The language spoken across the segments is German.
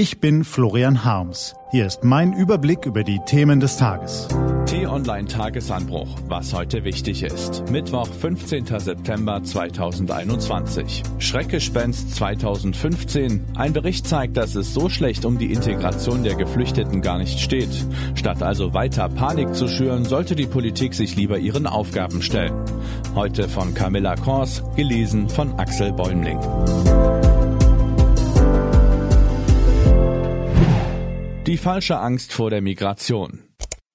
Ich bin Florian Harms. Hier ist mein Überblick über die Themen des Tages. T-Online Tagesanbruch, was heute wichtig ist. Mittwoch, 15. September 2021. Schreckgespenst 2015. Ein Bericht zeigt, dass es so schlecht um die Integration der Geflüchteten gar nicht steht. Statt also weiter Panik zu schüren, sollte die Politik sich lieber ihren Aufgaben stellen. Heute von Camilla Kors, gelesen von Axel Bäumling. Die falsche Angst vor der Migration.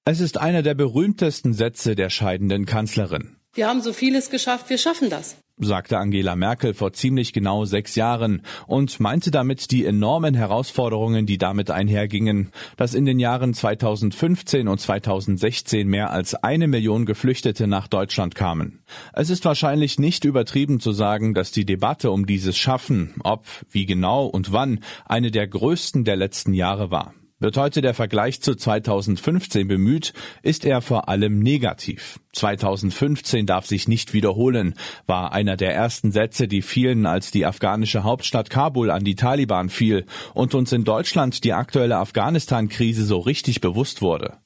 Es ist einer der berühmtesten Sätze der scheidenden Kanzlerin. Wir haben so vieles geschafft, wir schaffen das sagte Angela Merkel vor ziemlich genau sechs Jahren und meinte damit die enormen Herausforderungen, die damit einhergingen, dass in den Jahren 2015 und 2016 mehr als eine Million Geflüchtete nach Deutschland kamen. Es ist wahrscheinlich nicht übertrieben zu sagen, dass die Debatte um dieses Schaffen, ob, wie genau und wann, eine der größten der letzten Jahre war. Wird heute der Vergleich zu 2015 bemüht, ist er vor allem negativ. 2015 darf sich nicht wiederholen, war einer der ersten Sätze, die fielen, als die afghanische Hauptstadt Kabul an die Taliban fiel und uns in Deutschland die aktuelle Afghanistan-Krise so richtig bewusst wurde.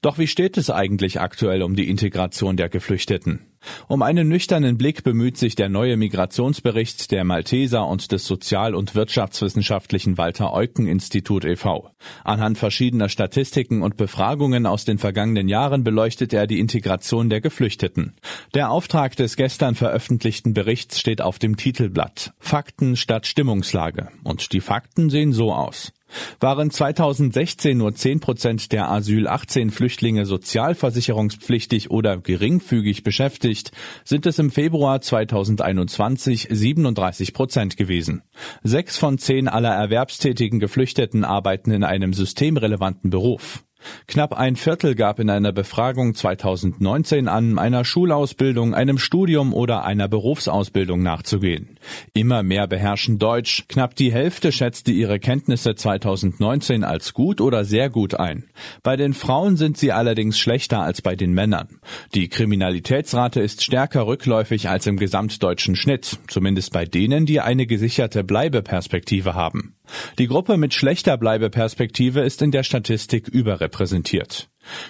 Doch wie steht es eigentlich aktuell um die Integration der Geflüchteten? Um einen nüchternen Blick bemüht sich der neue Migrationsbericht der Malteser und des Sozial- und Wirtschaftswissenschaftlichen Walter Eucken Institut e.V. Anhand verschiedener Statistiken und Befragungen aus den vergangenen Jahren beleuchtet er die Integration der Geflüchteten. Der Auftrag des gestern veröffentlichten Berichts steht auf dem Titelblatt Fakten statt Stimmungslage. Und die Fakten sehen so aus. Waren 2016 nur 10 Prozent der Asyl 18 Flüchtlinge sozialversicherungspflichtig oder geringfügig beschäftigt, sind es im Februar 2021 37 Prozent gewesen. Sechs von zehn aller erwerbstätigen Geflüchteten arbeiten in einem systemrelevanten Beruf. Knapp ein Viertel gab in einer Befragung 2019 an, einer Schulausbildung, einem Studium oder einer Berufsausbildung nachzugehen. Immer mehr beherrschen Deutsch. Knapp die Hälfte schätzte ihre Kenntnisse 2019 als gut oder sehr gut ein. Bei den Frauen sind sie allerdings schlechter als bei den Männern. Die Kriminalitätsrate ist stärker rückläufig als im gesamtdeutschen Schnitt, zumindest bei denen, die eine gesicherte Bleibeperspektive haben. Die Gruppe mit schlechter Bleibeperspektive ist in der Statistik überrepräsentiert.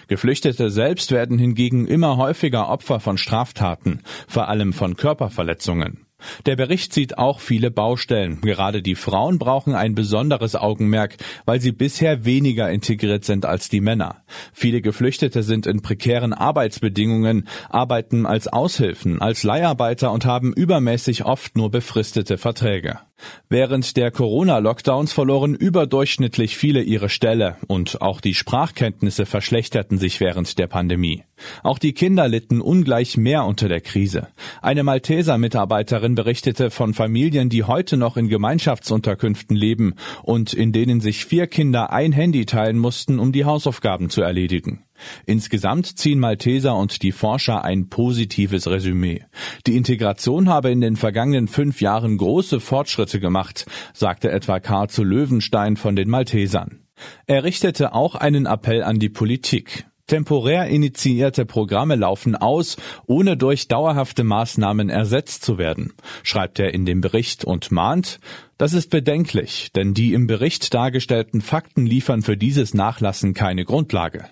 Geflüchtete selbst werden hingegen immer häufiger Opfer von Straftaten, vor allem von Körperverletzungen. Der Bericht sieht auch viele Baustellen. Gerade die Frauen brauchen ein besonderes Augenmerk, weil sie bisher weniger integriert sind als die Männer. Viele Geflüchtete sind in prekären Arbeitsbedingungen, arbeiten als Aushilfen, als Leiharbeiter und haben übermäßig oft nur befristete Verträge. Während der Corona-Lockdowns verloren überdurchschnittlich viele ihre Stelle und auch die Sprachkenntnisse verschlechterten sich während der Pandemie. Auch die Kinder litten ungleich mehr unter der Krise. Eine Malteser Mitarbeiterin berichtete von Familien, die heute noch in Gemeinschaftsunterkünften leben und in denen sich vier Kinder ein Handy teilen mussten, um die Hausaufgaben zu erledigen. Insgesamt ziehen Malteser und die Forscher ein positives Resümee. Die Integration habe in den vergangenen fünf Jahren große Fortschritte gemacht, sagte etwa Karl zu Löwenstein von den Maltesern. Er richtete auch einen Appell an die Politik. Temporär initiierte Programme laufen aus, ohne durch dauerhafte Maßnahmen ersetzt zu werden, schreibt er in dem Bericht und mahnt, das ist bedenklich, denn die im Bericht dargestellten Fakten liefern für dieses Nachlassen keine Grundlage.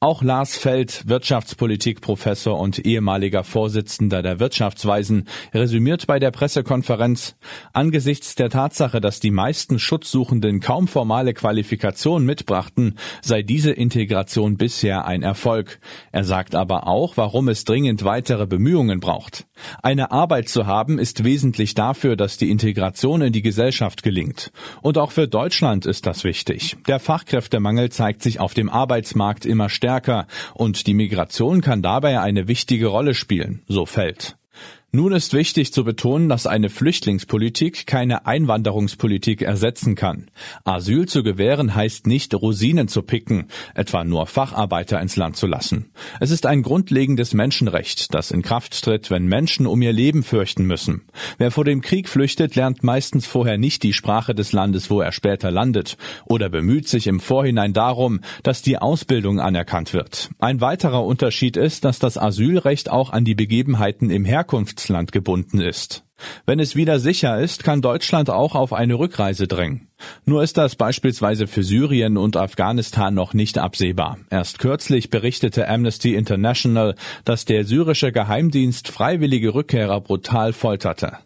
Auch Lars Feld, Wirtschaftspolitikprofessor und ehemaliger Vorsitzender der Wirtschaftsweisen, resümiert bei der Pressekonferenz, angesichts der Tatsache, dass die meisten Schutzsuchenden kaum formale Qualifikation mitbrachten, sei diese Integration bisher ein Erfolg. Er sagt aber auch, warum es dringend weitere Bemühungen braucht. Eine Arbeit zu haben ist wesentlich dafür, dass die Integration in die Gesellschaft gelingt. Und auch für Deutschland ist das wichtig. Der Fachkräftemangel zeigt sich auf dem Arbeitsmarkt immer stärker und die Migration kann dabei eine wichtige Rolle spielen, so Feld. Nun ist wichtig zu betonen, dass eine Flüchtlingspolitik keine Einwanderungspolitik ersetzen kann. Asyl zu gewähren heißt nicht Rosinen zu picken, etwa nur Facharbeiter ins Land zu lassen. Es ist ein grundlegendes Menschenrecht, das in Kraft tritt, wenn Menschen um ihr Leben fürchten müssen. Wer vor dem Krieg flüchtet, lernt meistens vorher nicht die Sprache des Landes, wo er später landet, oder bemüht sich im Vorhinein darum, dass die Ausbildung anerkannt wird. Ein weiterer Unterschied ist, dass das Asylrecht auch an die Begebenheiten im Herkunfts Herkunftsland gebunden ist. Wenn es wieder sicher ist, kann Deutschland auch auf eine Rückreise drängen. Nur ist das beispielsweise für Syrien und Afghanistan noch nicht absehbar. Erst kürzlich berichtete Amnesty International, dass der syrische Geheimdienst freiwillige Rückkehrer brutal folterte.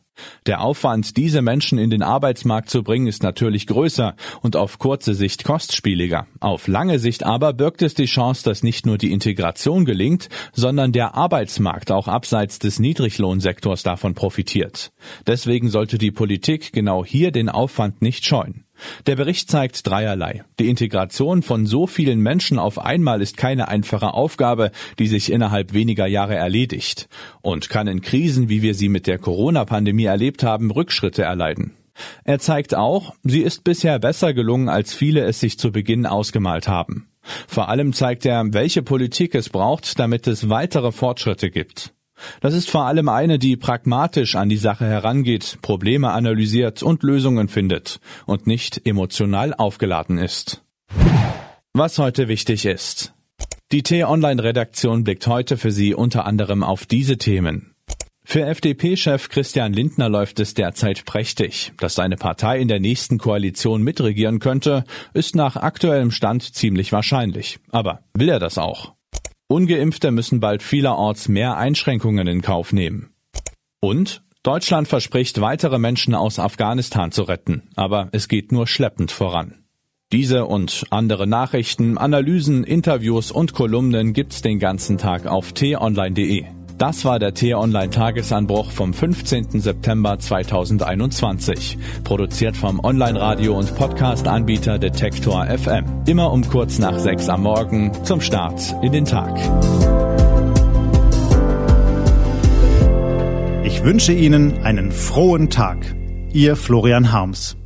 Der Aufwand, diese Menschen in den Arbeitsmarkt zu bringen, ist natürlich größer und auf kurze Sicht kostspieliger. Auf lange Sicht aber birgt es die Chance, dass nicht nur die Integration gelingt, sondern der Arbeitsmarkt auch abseits des Niedriglohnsektors davon profitiert. Deswegen sollte die Politik genau hier den Aufwand nicht scheuen. Der Bericht zeigt dreierlei. Die Integration von so vielen Menschen auf einmal ist keine einfache Aufgabe, die sich innerhalb weniger Jahre erledigt und kann in Krisen, wie wir sie mit der Corona-Pandemie erlebt haben, Rückschritte erleiden. Er zeigt auch, sie ist bisher besser gelungen, als viele es sich zu Beginn ausgemalt haben. Vor allem zeigt er, welche Politik es braucht, damit es weitere Fortschritte gibt. Das ist vor allem eine, die pragmatisch an die Sache herangeht, Probleme analysiert und Lösungen findet und nicht emotional aufgeladen ist. Was heute wichtig ist. Die T-Online-Redaktion blickt heute für Sie unter anderem auf diese Themen. Für FDP-Chef Christian Lindner läuft es derzeit prächtig. Dass seine Partei in der nächsten Koalition mitregieren könnte, ist nach aktuellem Stand ziemlich wahrscheinlich. Aber will er das auch? Ungeimpfte müssen bald vielerorts mehr Einschränkungen in Kauf nehmen. Und Deutschland verspricht, weitere Menschen aus Afghanistan zu retten, aber es geht nur schleppend voran. Diese und andere Nachrichten, Analysen, Interviews und Kolumnen gibt's den ganzen Tag auf t-online.de. Das war der T-Online-Tagesanbruch vom 15. September 2021. Produziert vom Online-Radio- und Podcast-Anbieter Detektor FM. Immer um kurz nach sechs am Morgen zum Start in den Tag. Ich wünsche Ihnen einen frohen Tag. Ihr Florian Harms.